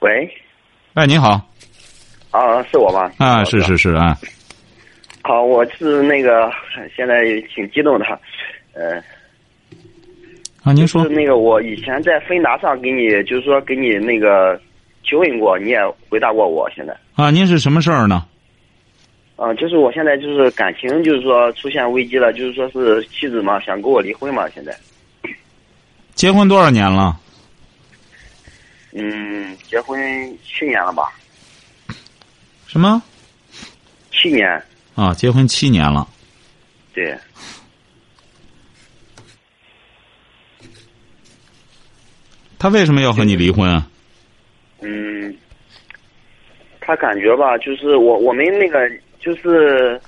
喂，哎，你好，啊，是我吗？啊，是是是啊，好，我是那个现在挺激动的，呃，啊，您说是那个我以前在芬达上给你，就是说给你那个提问过，你也回答过我。现在，啊，您是什么事儿呢？啊、就是我现在就是感情就是说出现危机了，就是说是妻子嘛想跟我离婚嘛，现在，结婚多少年了？嗯，结婚七年了吧？什么？七年，啊，结婚七年了。对，他为什么要和你离婚啊？嗯，他感觉吧，就是我我们那个就是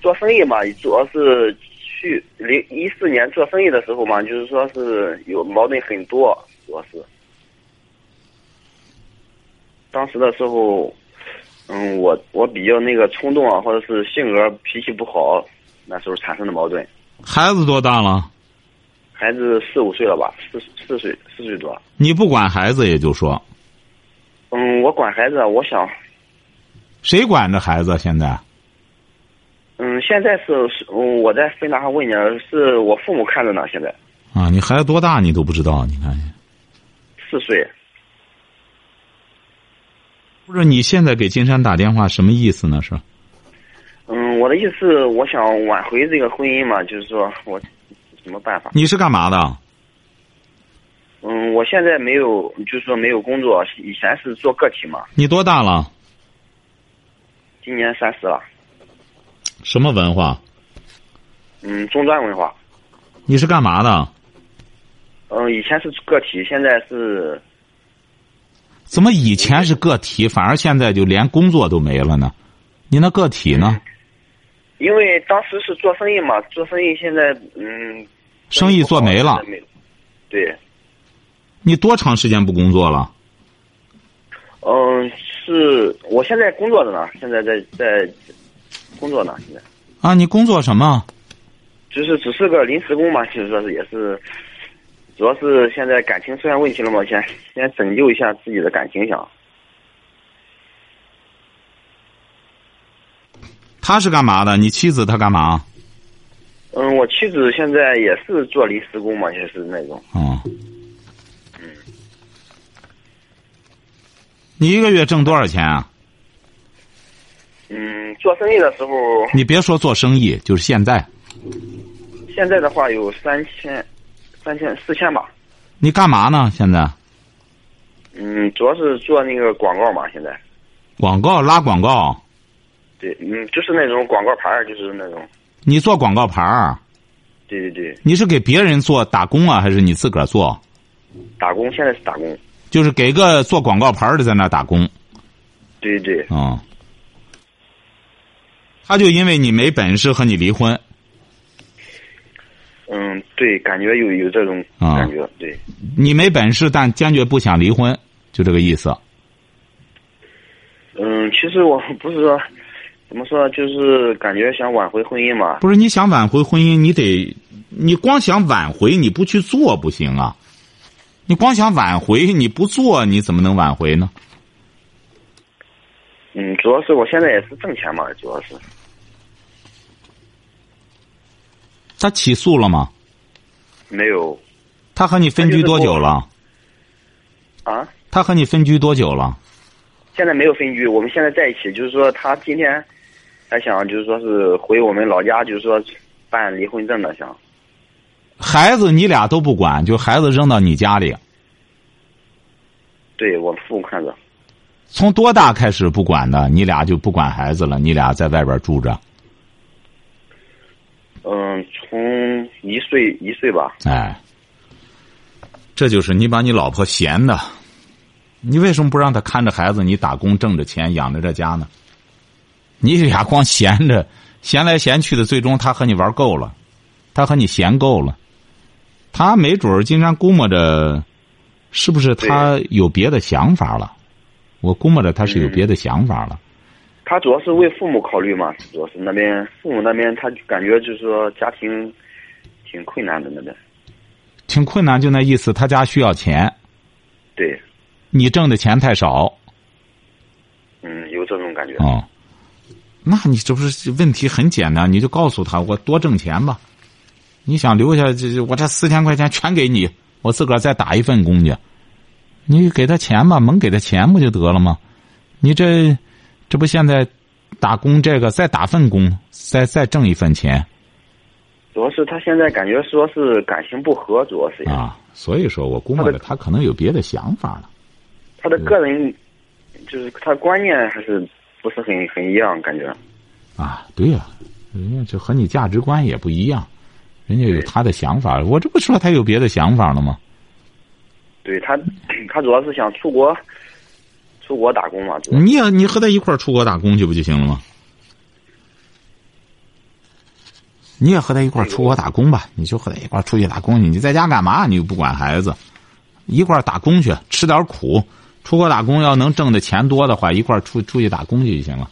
做生意嘛，主要是去零一四年做生意的时候嘛，就是说是有矛盾很多，主要是当时的时候，嗯，我我比较那个冲动啊，或者是性格脾气不好，那时候产生的矛盾。孩子多大了？孩子四五岁了吧，四四岁四岁多。你不管孩子，也就说，嗯，我管孩子，我想谁管着孩子？现在嗯，现在是是，嗯，我在芬达上问你，是我父母看着呢。现在啊，你孩子多大你都不知道？你看，四岁，不是你现在给金山打电话什么意思呢？是嗯，我的意思，我想挽回这个婚姻嘛，就是说我什么办法？你是干嘛的？嗯，我现在没有，就是说没有工作，以前是做个体嘛，你多大了？今年三十了。什么文化？嗯，中专文化。你是干嘛的？嗯，以前是个体，现在是怎么以前是个体，反而现在就连工作都没了呢？你那个体呢？因为当时是做生意嘛，做生意现在嗯，生意做没了。没对，你多长时间不工作了？嗯，是我现在工作着呢，现在在在工作呢，现在啊，你工作什么？就是只是个临时工嘛，其实说是也是，主要是现在感情出现问题了嘛，先先拯救一下自己的感情想。他是干嘛的？你妻子她干嘛？嗯，我妻子现在也是做临时工嘛，也是那种。哦。你一个月挣多少钱啊？嗯，做生意的时候，你别说做生意，就是现在，现在的话有三千、三千、四千吧。你干嘛呢？现在嗯，主要是做那个广告嘛，现在。广告拉广告，对，嗯，就是那种广告牌儿，就是那种。你做广告牌儿，对对对，你是给别人做打工啊，还是你自个儿做？打工现在是打工。就是给个做广告牌儿的在那打工对对对，啊、他就因为你没本事和你离婚，嗯，对，感觉有有这种啊感觉，对。你没本事，但坚决不想离婚，就这个意思。嗯，其实我不是说，怎么说，就是感觉想挽回婚姻嘛。不是你想挽回婚姻，你得，你光想挽回，你不去做不行啊。你光想挽回，你不做，你怎么能挽回呢？嗯，主要是我现在也是挣钱嘛，主要是。他起诉了吗？没有他和你分居多久了？啊，他和你分居多久了？现在没有分居，我们现在在一起，就是说他今天还想就是说是回我们老家，就是说办离婚证的想。孩子你俩都不管，就孩子扔到你家里，对我父母看着，从多大开始不管的？你俩就不管孩子了？你俩在外边住着？嗯，从一岁一岁吧，哎，这就是你把你老婆闲的，你为什么不让她看着孩子，你打工挣着钱养着这家呢？你俩光闲着，闲来闲去的，最终他和你玩够了，他和你闲够了，他没准儿经常估摸着，是不是他有别的想法了？我估摸着他是有别的想法了。他主要是为父母考虑嘛，主要是那边父母那边，他感觉就是说家庭挺困难的那边。挺困难，就那意思，他家需要钱，对，你挣的钱太少。嗯，有这种感觉。哦，那你这不是问题很简单？你就告诉他，我多挣钱吧。你想留下这这，我这四千块钱全给你，我自个儿再打一份工去。你给他钱吧，猛给他钱不就得了吗？你这这不现在打工这个再打份工，再再挣一份钱。主要是他现在感觉说是感情不和，主要是啊，所以说我估摸着他可能有别的想法了。他的个人就是他观念还是不是很很一样，感觉。啊，对呀，人家就和你价值观也不一样，人家有他的想法。我这不说他有别的想法了吗？对他，他主要是想出国，出国打工嘛。你也你和他一块儿出国打工去不就行了吗？你也和他一块儿出国打工吧，你就和他一块儿出去打工去。你在家干嘛？你又不管孩子，一块儿打工去，吃点苦。出国打工要能挣的钱多的话，一块儿出出去打工去就行了。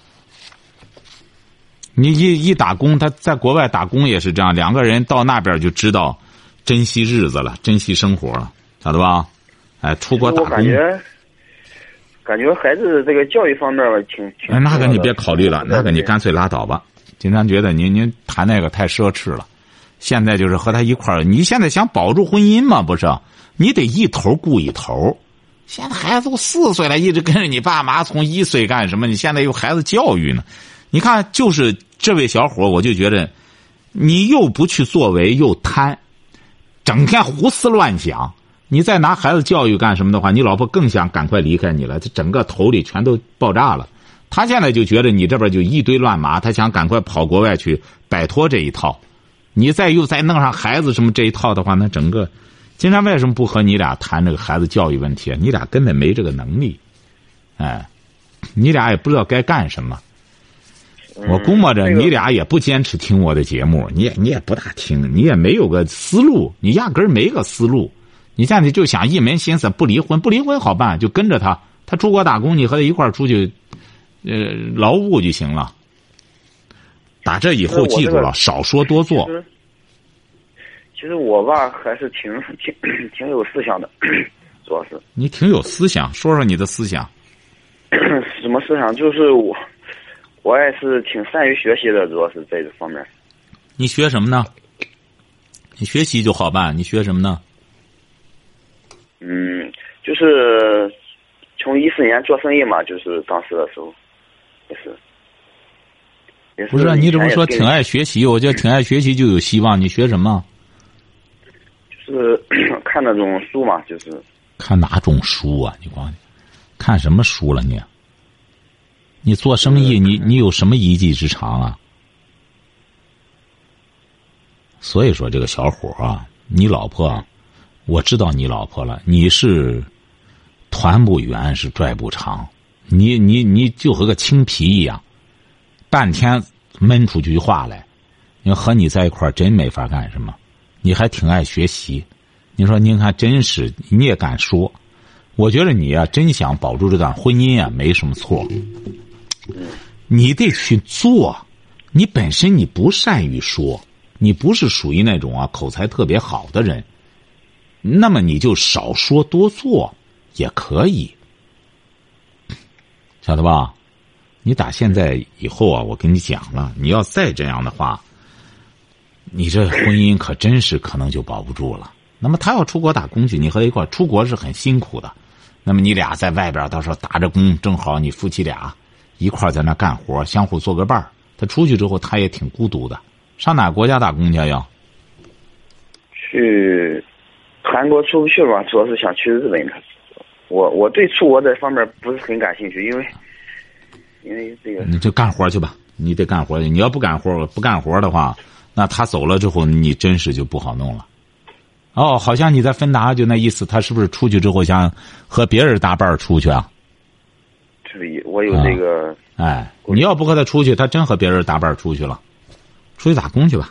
你一一打工，他在国外打工也是这样，两个人到那边就知道珍惜日子了，珍惜生活了，晓得吧？哎，出国打工。感觉感觉孩子这个教育方面挺挺。哎，那个你别考虑了，那个你干脆拉倒吧。经常觉得您您谈那个太奢侈了，现在就是和他一块儿。你现在想保住婚姻吗？不是，你得一头顾一头。现在孩子都四岁了，一直跟着你爸妈，从一岁干什么？你现在有孩子教育呢？你看，就是这位小伙，我就觉得，你又不去作为，又贪，整天胡思乱想。你再拿孩子教育干什么的话，你老婆更想赶快离开你了，这整个头里全都爆炸了。他现在就觉得你这边就一堆乱麻，他想赶快跑国外去摆脱这一套。你再又再弄上孩子什么这一套的话，那整个，金山为什么不和你俩谈这个孩子教育问题？你俩根本没这个能力，哎，你俩也不知道该干什么。我估摸着你俩也不坚持听我的节目，你也你也不大听，你也没有个思路，你压根儿没个思路。你现在就想一门心思不离婚，不离婚好办，就跟着他，他出国打工，你和他一块儿出去。呃，劳务就行了。打这以后记住了，少说多做。其实我吧，还是挺挺 挺有思想的，主要是。你挺有思想，说说你的思想。什么思想？就是我，我也是挺善于学习的，主要是在这方面。你学什么呢？你学习就好办。你学什么呢？嗯，就是从一四年做生意嘛，就是当时的时候。也是，不是你怎么说挺爱学习？我觉得挺爱学习就有希望。你学什么？就是 看那种书嘛，就是看哪种书啊？你光看什么书了？你你做生意，你你有什么一技之长啊？所以说，这个小伙啊，你老婆，我知道你老婆了。你是团不圆，是拽不长。你你你就和个青皮一样，半天闷出句话来。你和你在一块儿真没法干什么。你还挺爱学习，你说您看真是你也敢说？我觉得你呀，真想保住这段婚姻啊，没什么错。你得去做。你本身你不善于说，你不是属于那种啊口才特别好的人，那么你就少说多做也可以。晓得吧？你打现在以后啊，我跟你讲了，你要再这样的话，你这婚姻可真是可能就保不住了。那么他要出国打工去，你和他一块出国是很辛苦的。那么你俩在外边到时候打着工，正好你夫妻俩一块在那干活，相互做个伴儿。他出去之后，他也挺孤独的。上哪国家打工去呀？去韩国出不去吧？主要是想去日本。我我对出国这方面不是很感兴趣，因为因为这个你就干活去吧，你得干活去。你要不干活，不干活的话，那他走了之后，你真是就不好弄了。哦，好像你在芬达就那意思，他是不是出去之后想和别人搭伴儿出去啊？对，我有这个。哎，你要不和他出去，他真和别人搭伴儿出去了，出去打工去吧，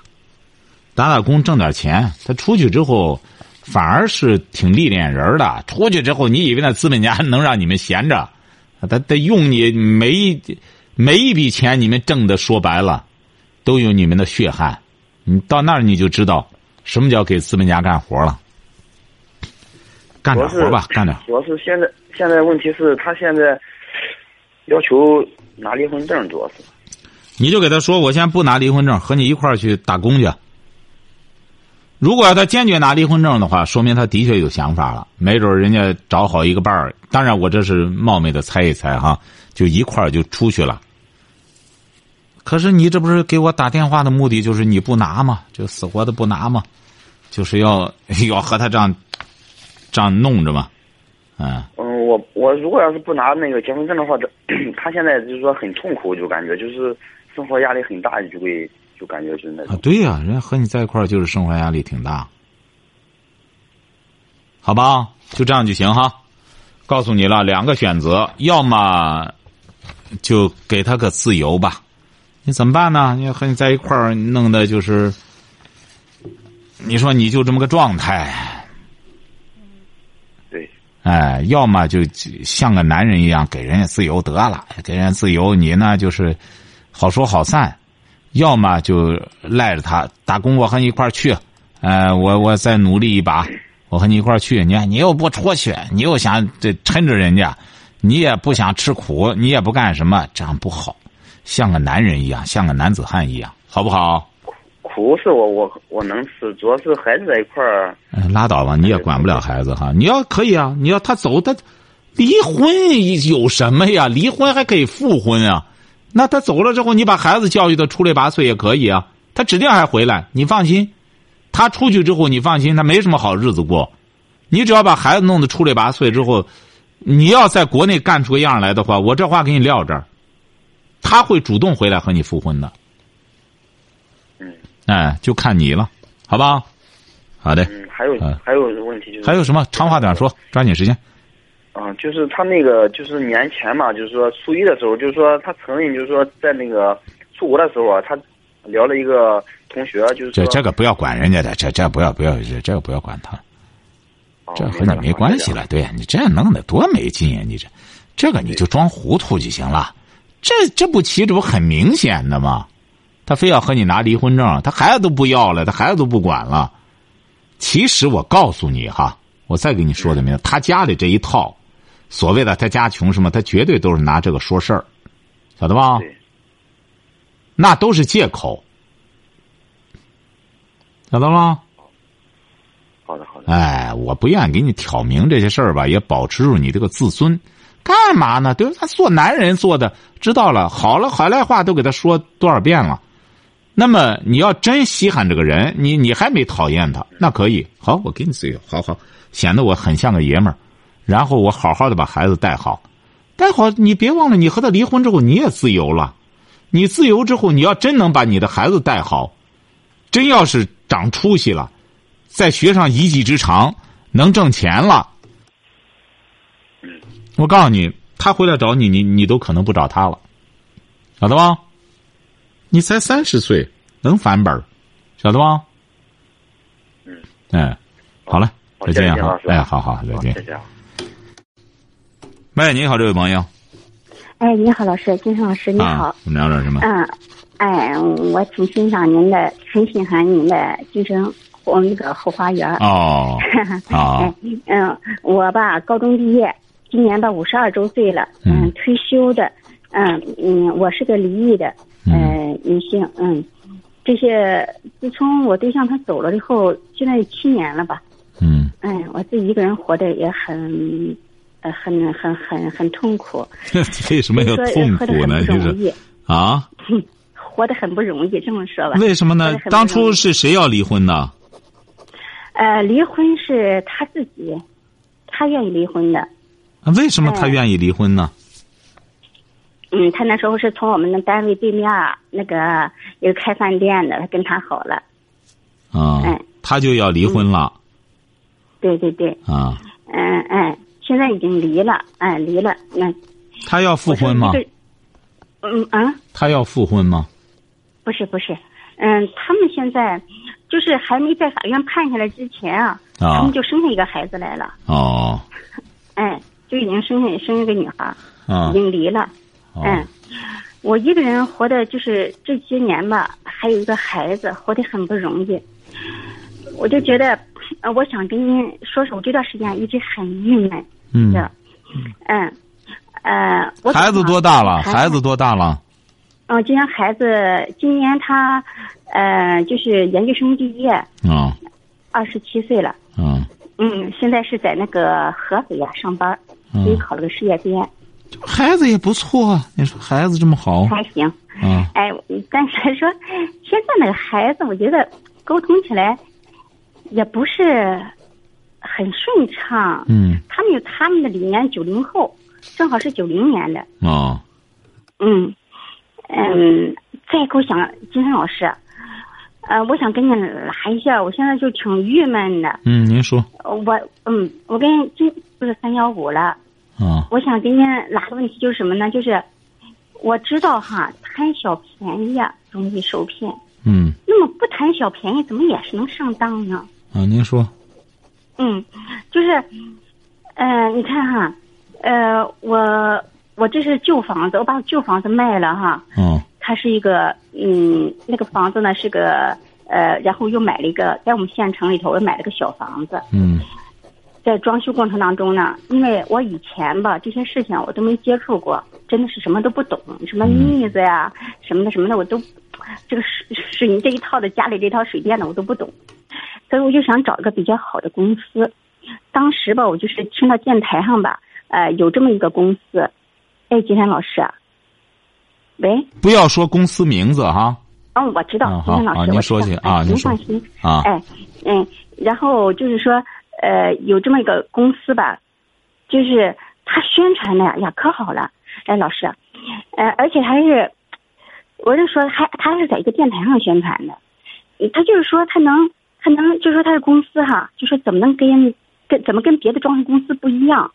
打打工挣点钱。他出去之后，反而是挺历练人的。出去之后，你以为那资本家能让你们闲着？他得用你每一每一笔钱，你们挣的说白了，都有你们的血汗。你到那儿你就知道什么叫给资本家干活了。干点活吧，干点。主要是现在现在问题是他现在要求。拿离婚证主要是，你就给他说，我先不拿离婚证，和你一块儿去打工去。如果要他坚决拿离婚证的话，说明他的确有想法了，没准人家找好一个伴儿。当然，我这是冒昧的猜一猜哈，就一块儿就出去了。可是你这不是给我打电话的目的就是你不拿吗？就死活的不拿吗？就是要 要和他这样这样弄着嘛，嗯。我我如果要是不拿那个结婚证的话，这他现在就是说很痛苦，就感觉就是生活压力很大，就会就感觉就是那啊，对呀，人家和你在一块儿就是生活压力挺大，好吧，就这样就行哈。告诉你了，两个选择，要么就给他个自由吧。你怎么办呢？你和你在一块儿弄的就是，你说你就这么个状态。哎，要么就像个男人一样给人家自由得了，给人家自由，你呢就是好说好散；要么就赖着他打工，我和你一块儿去，呃，我我再努力一把，我和你一块儿去。你看你又不出去，你又想这抻着人家，你也不想吃苦，你也不干什么，这样不好。像个男人一样，像个男子汉一样，好不好？苦是我我我能吃，主要是孩子在一块儿。拉倒吧，你也管不了孩子哈。你要可以啊，你要他走，他离婚有什么呀？离婚还可以复婚啊。那他走了之后，你把孩子教育的出类拔萃也可以啊。他指定还回来，你放心。他出去之后，你放心，他没什么好日子过。你只要把孩子弄得出类拔萃之后，你要在国内干出个样来的话，我这话给你撂这儿，他会主动回来和你复婚的。嗯哎，就看你了，好吧？好的。嗯，还有还有问题就是。还有什么？长话短说，抓紧时间。啊，就是他那个，就是年前嘛，就是说初一的时候，就是说他承认，就是说在那个出国的时候啊，他聊了一个同学，就是这这个不要管人家的，这这不要不要这这个不要管他，这和你没关系了。对你这样弄得多没劲啊！你这这个你就装糊涂就行了，这这不起这不很明显的吗？他非要和你拿离婚证，他孩子都不要了，他孩子都不管了。其实我告诉你哈，我再给你说的明，他家里这一套，所谓的他家穷什么，他绝对都是拿这个说事儿，晓得吧？那都是借口，晓得吗？好的，好的。哎，我不愿意给你挑明这些事儿吧，也保持住你这个自尊。干嘛呢？对他做男人做的，知道了，好了，好赖话都给他说多少遍了。那么你要真稀罕这个人，你你还没讨厌他，那可以好，我给你自由，好好显得我很像个爷们儿，然后我好好的把孩子带好，带好。你别忘了，你和他离婚之后你也自由了，你自由之后，你要真能把你的孩子带好，真要是长出息了，再学上一技之长，能挣钱了，我告诉你，他回来找你，你你都可能不找他了，晓得吧？你才三十岁，能翻本儿，晓得吧？嗯，哎，好了，再见哈！哎，好好，再见。喂，你好，这位朋友。哎，你好，老师，金生老师，你好。我们聊点什么？嗯，哎，我挺欣赏您的，很喜欢您的金生我那个后花园。哦。哦。嗯，我吧，高中毕业，今年到五十二周岁了。嗯。退休的，嗯嗯，我是个离异的。嗯，女性，嗯，这些自从我对象他走了以后，现在有七年了吧？嗯，哎，我自己一个人活得也很，呃，很很很很痛苦。为什么要痛苦呢？就是啊，活得很不容易，这么说吧。为什么呢？当初是谁要离婚呢？呃，离婚是他自己，他愿意离婚的。为什么他愿意离婚呢？嗯，他那时候是从我们的单位对面那个有开饭店的，他跟他好了。啊，他就要离婚了。对对对，啊，嗯嗯，现在已经离了，哎，离了。那他要复婚吗我？说这个嗯啊，他要复婚吗？不是不是，嗯，他们现在就是还没在法院判下来之前啊，他啊们就生下一个孩子来了，哦 哎，就已经生下生一个女孩，啊已经离了。哦嗯，我一个人活的就是这些年吧，还有一个孩子，活得很不容易。我就觉得，呃，我想跟您说说，我这段时间一直很郁闷嗯，的。嗯，呃，我孩子多大了？孩孩子多大了？嗯、今年孩子今年他，呃，就是研究生毕业，啊二十七岁了。嗯嗯，现在是在那个合肥呀、上班，所以嗯，考了个事业编，孩子也不错啊。你说孩子这么好还行。啊？哎，但是说现在那个孩子，我觉得沟通起来也不是很顺畅。嗯他们有他们的理念，九零后正好是九零年的。哦嗯嗯，再给我想，金山老师，呃，我想跟你拉一下，我现在就挺郁闷的。嗯，您说我嗯，我跟今不是三幺五了，啊我想跟您拉个问题就是什么呢？就是我知道哈，贪小便宜啊，容易受骗。嗯那么不贪小便宜，怎么也是能上当呢？啊，您说嗯，就是，呃，你看哈，呃，我我这是旧房子，我把旧房子卖了哈，嗯。它是一个嗯，那个房子呢是个呃，然后又买了一个在我们县城里头，我买了个小房子，嗯。在装修过程当中呢，因为我以前吧这些事情我都没接触过，真的是什么都不懂，什么腻子呀、什么的什么的我都，这个水水泥这一套的家里这套水电的我都不懂，所以我就想找一个比较好的公司。当时吧，我就是听到电台上吧，呃，有这么一个公司，哎，金山老师啊，喂，不要说公司名字哈嗯，我知道，啊金山老师，您说去啊哎您放心，啊。哎，嗯，然后就是说，呃，有这么一个公司吧，就是他宣传的呀，可好了，哎，老师，呃，而且还是，我是说还他是在一个电台上宣传的，嗯他就是说他能他能就说他是公司哈，就说怎么能跟跟怎么跟别的装修公司不一样，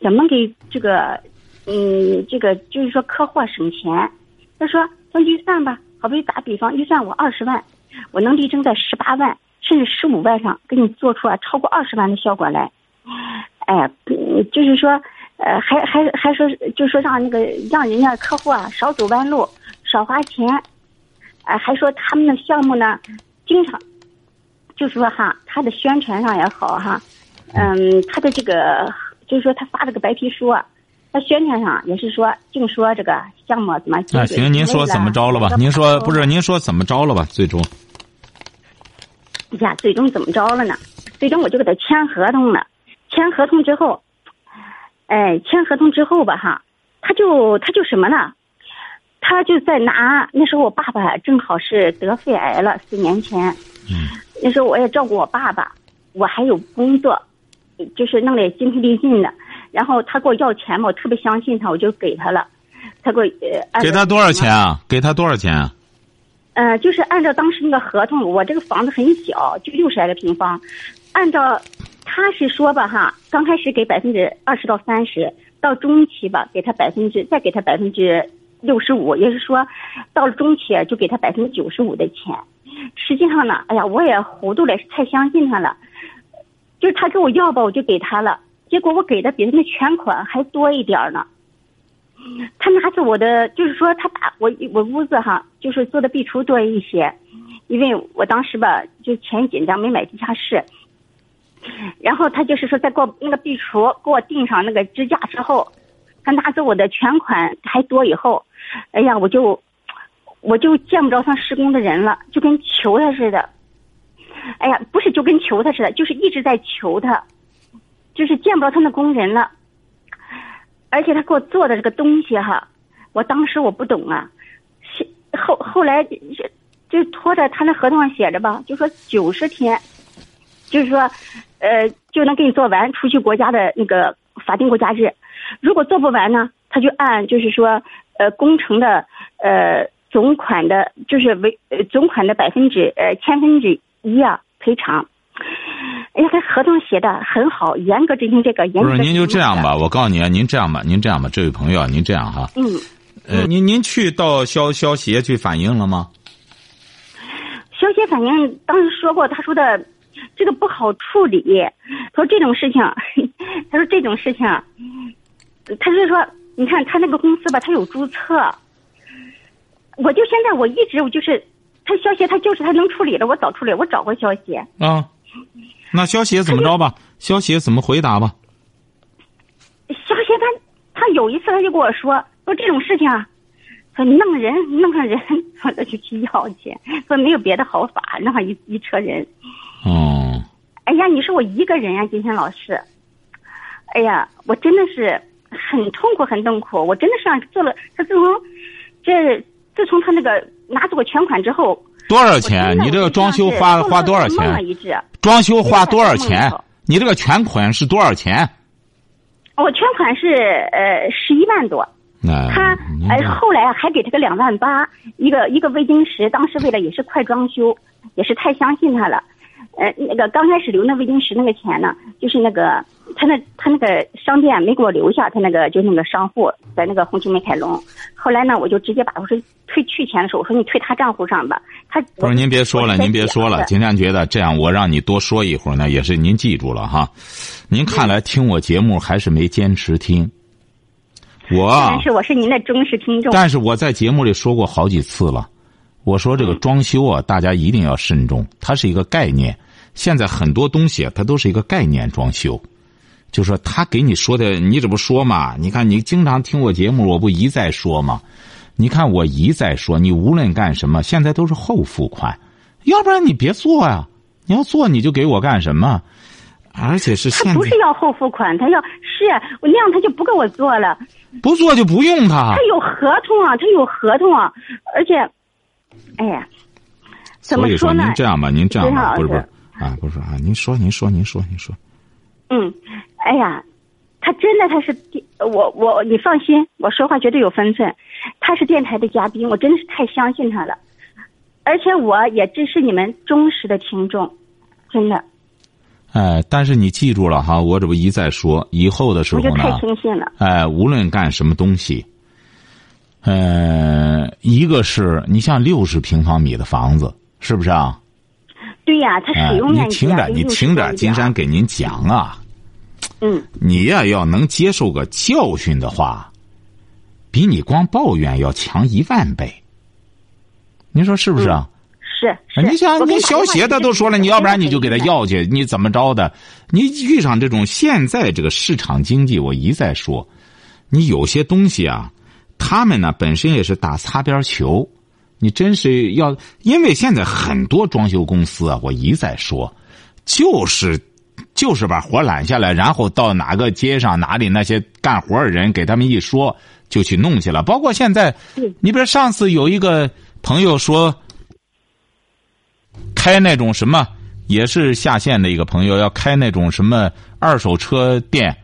怎么给这个嗯这个就是说客户省钱，他说算预算吧，好比打比方，预算我二十万，我能力争在十八万甚至十五万上，给你做出啊超过二十万的效果来。哎呀，嗯就是说，呃，还还还说，就说让那个让人家客户啊少走弯路，少花钱，哎、还说他们的项目呢，经常，就是说哈，他的宣传上也好哈，嗯，他的这个就是说他发了个白皮书啊。他宣传上也是说，净说这个项目怎么那行，您说怎么着了吧？您说不是？您说怎么着了吧？最终呀，最终怎么着了呢？最终我就给他签合同了。签合同之后，哎，签合同之后吧，哈，他就他就什么呢？他就在拿那时候我爸爸正好是得肺癌了，四年前。嗯。那时候我也照顾我爸爸，我还有工作，就是弄得精疲力尽的。然后他给我要钱嘛，我特别相信他，我就给他了。他给我呃，给他多少钱啊？给他多少钱啊？呃，就是按照当时那个合同，我这个房子很小，就六十来个平方，按照他是说吧哈，刚开始给百分之二十到三十，到中期吧给他百分之再给他百分之六十五，也就是说，到了中期就给他百分之九十五的钱。实际上呢，哎呀，我也糊涂了，太相信他了，就是他给我要吧，我就给他了，结果我给的比他那全款还多一点呢。他拿着我的，就是说他把我我屋子哈，就是做的壁橱多一些，因为我当时吧就钱紧张没买地下室，然后他就是说再给我那个壁橱给我钉上那个支架之后，他拿着我的全款还多以后，哎呀我就我就见不着他施工的人了，就跟求他似的，哎呀不是就跟求他似的，就是一直在求他，就是见不着他那工人了。而且他给我做的这个东西哈，我当时我不懂啊，后后来就拖着他那合同上写着吧，就说九十天，就是说，呃，就能给你做完，除去国家的那个法定国家日。如果做不完呢，他就按就是说，呃，工程的呃总款的，就是为呃总款的百分之呃千分之一啊赔偿。哎呀，他合同写的很好，严格执行这个严格。不是，您就这样吧，我告诉你啊，您这样吧，您这样吧，这位朋友，您这样哈。嗯。呃，您您去到消消协去反映了吗？消协反映当时说过，他说的这个不好处理，他说这种事情，他说这种事情，他是说，你看他那个公司吧，他有注册，我就现在我一直我就是，他消协他就是他能处理的，我早处理，我找过消协。啊，那消协怎么着吧？消协怎么回答吧？消协他他有一次他就跟我说。说这种事情啊，说弄人弄上人，说他就去要去，说没有别的好法，弄上一一车人。哦。哎呀，你说我一个人呀，金星老师。哎呀，我真的是很痛苦，很痛苦。我真的是做了，他自从这自从他那个拿走全款之后。多少钱？你这个装修花花多少钱？装修花多少钱？你这个全款是多少钱？我全款是呃十一万多。他呃后来还给他个两万八，一个一个微晶石，当时为了也是快装修，也是太相信他了，呃那个刚开始留那微晶石那个钱呢，就是那个他那他那个商店没给我留下，他那个就那个商户在那个红旗美凯龙，后来呢我就直接把我说退去钱的时候我说你退他账户上吧，他不是您别说了您别说了，今天觉得这样我让你多说一会儿呢也是您记住了哈，您看来听我节目还是没坚持听。我但是我是您的忠实听众。但是我在节目里说过好几次了，我说这个装修啊，大家一定要慎重，它是一个概念。现在很多东西啊，它都是一个概念装修，就说他给你说的，你这不说嘛？你看你经常听我节目，我不一再说嘛？你看我一再说，你无论干什么，现在都是后付款，要不然你别做呀。你要做，你就给我干什么？而且是他不是要后付款，他要是我那样，他就不给我做了。不做就不用他。他有合同啊，他有合同啊，而且，哎呀，怎么说呢？您这样吧，您这样吧，不是不是啊，不是啊，您说您说您说您说。嗯，哎呀，他真的他是我我你放心，我说话绝对有分寸。他是电台的嘉宾，我真的是太相信他了，而且我也支持你们忠实的听众，真的。哎，但是你记住了哈，我这不一再说，以后的时候呢，太轻信了。哎，无论干什么东西，呃，一个是你像六十平方米的房子，是不是啊？对呀，它使用面积你听着，你听着，金山给您讲啊。嗯。你呀，要能接受个教训的话，比你光抱怨要强一万倍。您说是不是啊？是，你想，你小写他都说了，你要不然你就给他要去，你怎么着的？你遇上这种现在这个市场经济，我一再说，你有些东西啊，他们呢本身也是打擦边球，你真是要，因为现在很多装修公司啊，我一再说，就是就是把活揽下来，然后到哪个街上哪里那些干活的人给他们一说，就去弄去了。包括现在，你比如上次有一个朋友说。开那种什么，也是下线的一个朋友要开那种什么二手车店。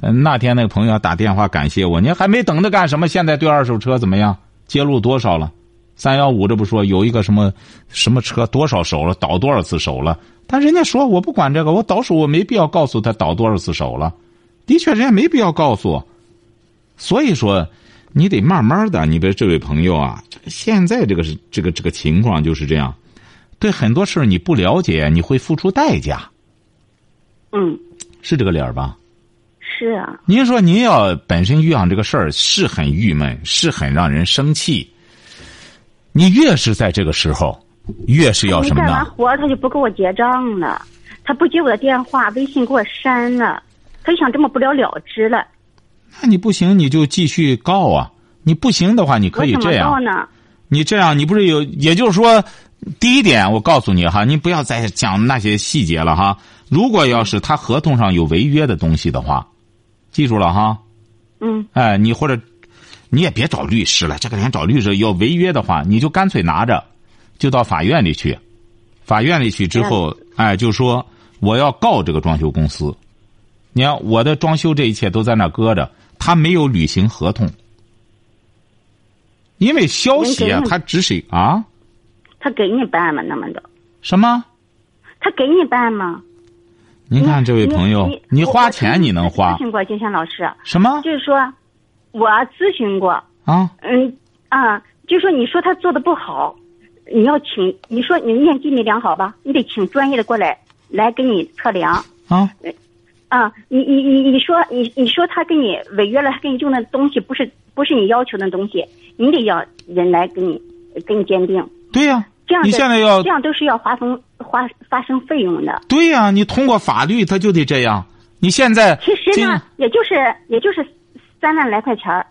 嗯，那天那个朋友打电话感谢我，您还没等着干什么？现在对二手车怎么样？揭露多少了？三幺五这不说有一个什么什么车多少手了，倒多少次手了？但人家说我不管这个，我倒手我没必要告诉他倒多少次手了。的确，人家没必要告诉。所以说，你得慢慢的。你比如这位朋友啊，现在这个是这个这个情况就是这样。对很多事你不了解，你会付出代价。嗯，是这个理儿吧？是啊。您说您要本身遇上这个事儿是很郁闷，是很让人生气。你越是在这个时候，越是要什么呢？干完活他就不给我结账了，他不接我的电话，微信给我删了，他就想这么不了了之了。那你不行，你就继续告啊！你不行的话，你可以这样。告呢？你这样，你不是有？也就是说。第一点，我告诉你哈，你不要再讲那些细节了哈。如果要是他合同上有违约的东西的话，记住了哈。嗯。哎，你或者你也别找律师了，这个人找律师要违约的话，你就干脆拿着，就到法院里去。法院里去之后，哎，就说我要告这个装修公司。你看，我的装修这一切都在那搁着，他没有履行合同，因为消息啊，他只是啊。他给你办吗？那么的？什么？他给你办吗？您看这位朋友，你花钱你能花咨？询过金山老师，什么就是说，我咨询过，啊？嗯啊，就说你说他做的不好，你要请你说你念基没量好吧，你得请专业的过来来给你测量。啊？啊，你你你你说你你说他给你违约了，他给你用的东西不是不是你要求的东西，你得要人来给你给你鉴定，对呀、这样你现在要这样都是要发生花发生费用的。对呀、你通过法律他就得这样。你现在其实呢，也就是也就是三万来块钱儿。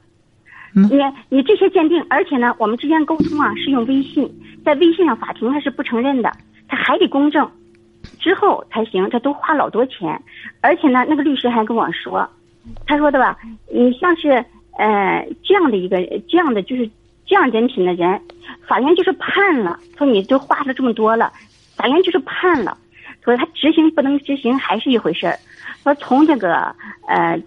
嗯你你这些鉴定，而且呢，我们之间沟通啊是用微信，在微信上法庭他是不承认的，他还得公证，之后才行，这都花老多钱，而且呢，那个律师还跟我说，他说的吧，你像是呃这样的一个这样的就是这样人品的人，法院就是判了，说你都花了这么多了，法院就是判了，说他执行不能执行还是一回事儿，说从这个呃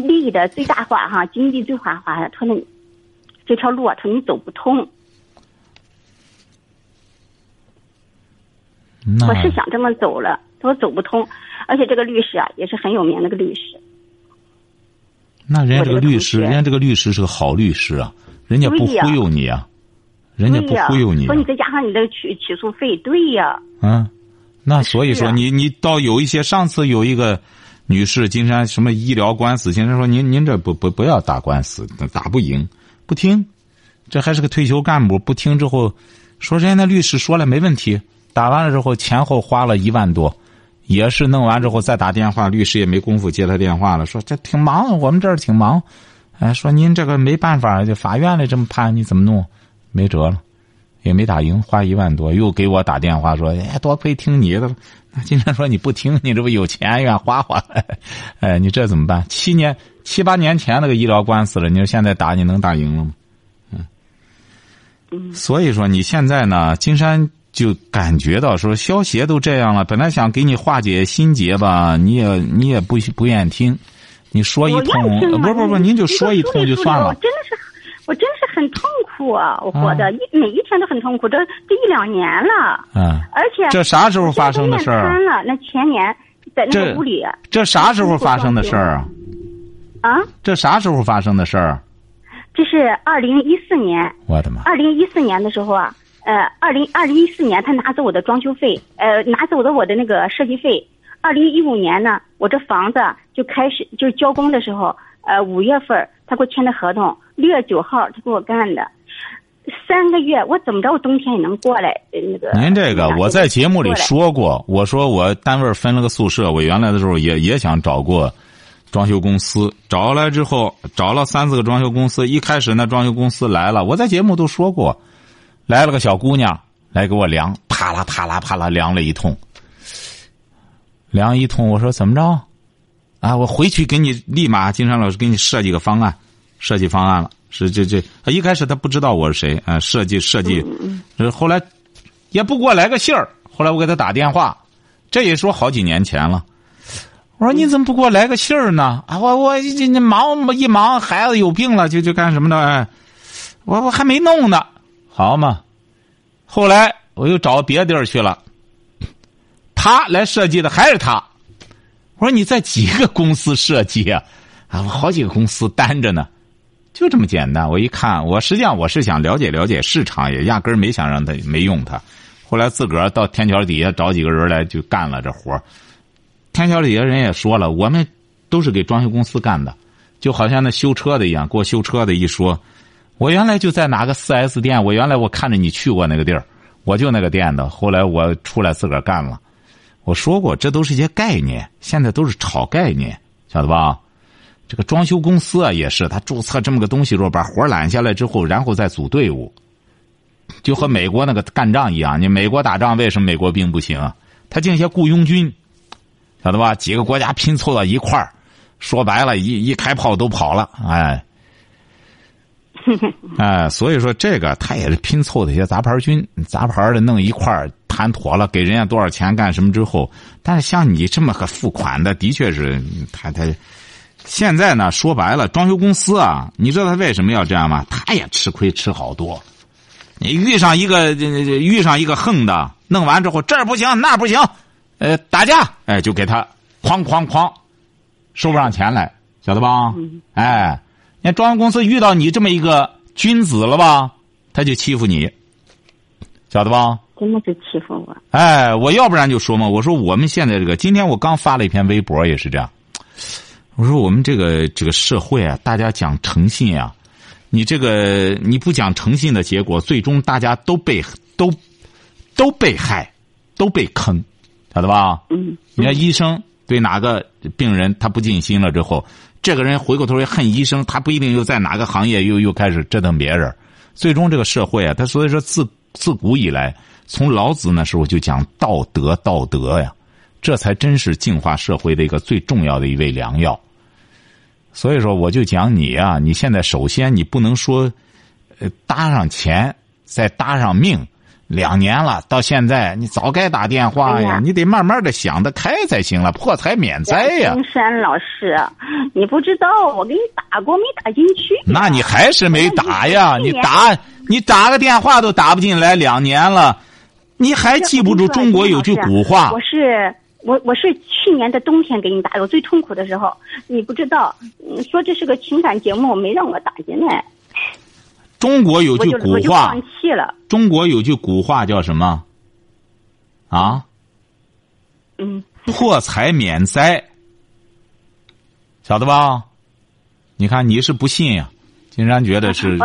利益的最大化哈，经济最大化，他说那这条路啊，他说你走不通。我是想这么走了，他说走不通，而且这个律师啊也是很有名的个律师。那人家这个律师，人家这个律师是个好律师啊，人家不忽悠你啊，人家不忽悠你、啊说。你再加上你的起起诉费，对呀，嗯，那所以说你你到有一些上次有一个女士，金山什么医疗官司，金山说您您这不不不要打官司，打不赢，不听，这还是个退休干部，不听之后，说人家那律师说了没问题，打完了之后前后花了一万多，也是弄完之后再打电话，律师也没工夫接他电话了，说这挺忙，我们这儿挺忙，哎，说您这个没办法，就法院里这么判，你怎么弄？没辙了。也没打赢，花一万多，又给我打电话说：“哎，多亏听你的了。”那金山说：“你不听，你这不有钱愿花花？哎，你这怎么办？七年七八年前那个医疗官司了，你说现在打你能打赢了吗？嗯，所以说你现在呢，金山就感觉到说，消协都这样了，本来想给你化解心结吧，你也你也不不愿意听，你说一通，不不不，您就说一通就算了我。真的是，我真是很痛苦啊！我活的、一每一天都很痛苦，这这一两年了，嗯，而且这啥时候发生的事儿瘫了，那前年在那个屋里这啥时候发生的事儿啊？啊，这啥时候发生的事儿？这是二零一四年，我的妈！二零一四年的时候啊，呃，二零二零一四年他拿走我的装修费，呃，拿走了我的那个设计费。二零一五年呢，我这房子就开始就是交工的时候，呃，五月份他给我签的合同，六月九号他给我干的，三个月我怎么着我冬天也能过来，呃那个。您这个我在节目里说过，我说我单位分了个宿舍，我原来的时候也也想找过装修公司，找来之后找了三四个装修公司，一开始那装修公司来了，我在节目都说过，来了个小姑娘来给我量，啪啦啪啦啪啦量了一通，量一通，我说怎么着？啊，我回去给你立马，金山老师给你设计个方案，设计方案了。是这这，他一开始他不知道我是谁啊，设计设计，呃后来也不给我来个信儿。后来我给他打电话，这也说好几年前了。我说你怎么不给我来个信儿呢？啊，我我这这忙一忙，孩子有病了，就就干什么呢？哎我我还没弄呢，好嘛。后来我又找别地儿去了，他来设计的还是他。我说你在几个公司设计啊？啊，我好几个公司单着呢，就这么简单。我一看，我实际上我是想了解了解市场，也压根儿没想让他没用他。后来自个儿到天桥底下找几个人来就干了这活儿天桥底下人也说了，我们都是给装修公司干的，就好像那修车的一样，给我修车的一说，我原来就在哪个四 S 店，我原来我看着你去过那个地儿，我就那个店的。后来我出来自个儿干了。我说过，这都是一些概念，现在都是炒概念，晓得吧？这个装修公司啊，也是他注册这么个东西，说把活揽下来之后，然后再组队伍，就和美国那个干仗一样。你美国打仗为什么美国兵不行啊？他进些雇佣军，晓得吧？几个国家拼凑到一块儿，说白了，一 一开炮都跑了，哎，哎，所以说这个他也是拼凑的一些杂牌军，杂牌的弄一块儿谈妥了，给人家多少钱干什么之后，但是像你这么个付款的，的确是他他。现在呢，说白了，装修公司啊，你知道他为什么要这样吗？他也吃亏吃好多。你遇上一个遇上一个横的，弄完之后这儿不行那儿不行，呃，打架，哎，就给他哐哐哐收不上钱来，晓得吧？哎，你看装修公司遇到你这么一个君子了吧，他就欺负你，晓得吧？真的是欺负我。哎，我要不然就说嘛，我说我们现在这个，今天我刚发了一篇微博，也是这样。我说我们这个这个社会啊，大家讲诚信啊，你这个你不讲诚信的结果，最终大家都被都都被害，都被坑，晓得吧？嗯。你看医生对哪个病人他不尽心了之后，这个人回过头来恨医生，他不一定又在哪个行业又又开始折腾别人，最终这个社会啊，他所以说自自古以来。从老子那时候就讲道德，道德呀，这才真是净化社会的一个最重要的一味良药。所以说，我就讲你啊，你现在首先你不能说，呃，搭上钱再搭上命，两年了，到现在你早该打电话呀，你得慢慢的想得开才行了，破财免灾呀。金山老师，你不知道，我给你打过，没打进去。那你还是没打呀？你打，你打个电话都打不进来，两年了。你还记不住中国有句古话？我是我我是去年的冬天给你打的，我最痛苦的时候，你不知道，说这是个情感节目，没让我打进来。中国有句古话，放弃了。中国有句古话叫什么？啊？嗯。破财免灾，晓得吧？你看你是不信呀？金山觉得是。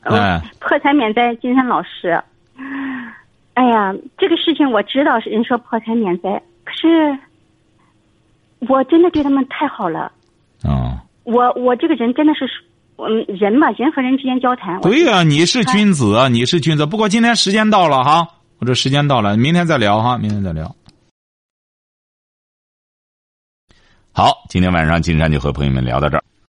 哎。破财免灾，金山老师。哎呀，这个事情我知道，人说破财免灾，可是我真的对他们太好了。啊，我我这个人真的是，嗯，人嘛，人和人之间交谈。对呀，你是君子啊，你是君子。不过今天时间到了哈，我这时间到了，明天再聊哈，明天再聊。好，今天晚上金山就和朋友们聊到这儿。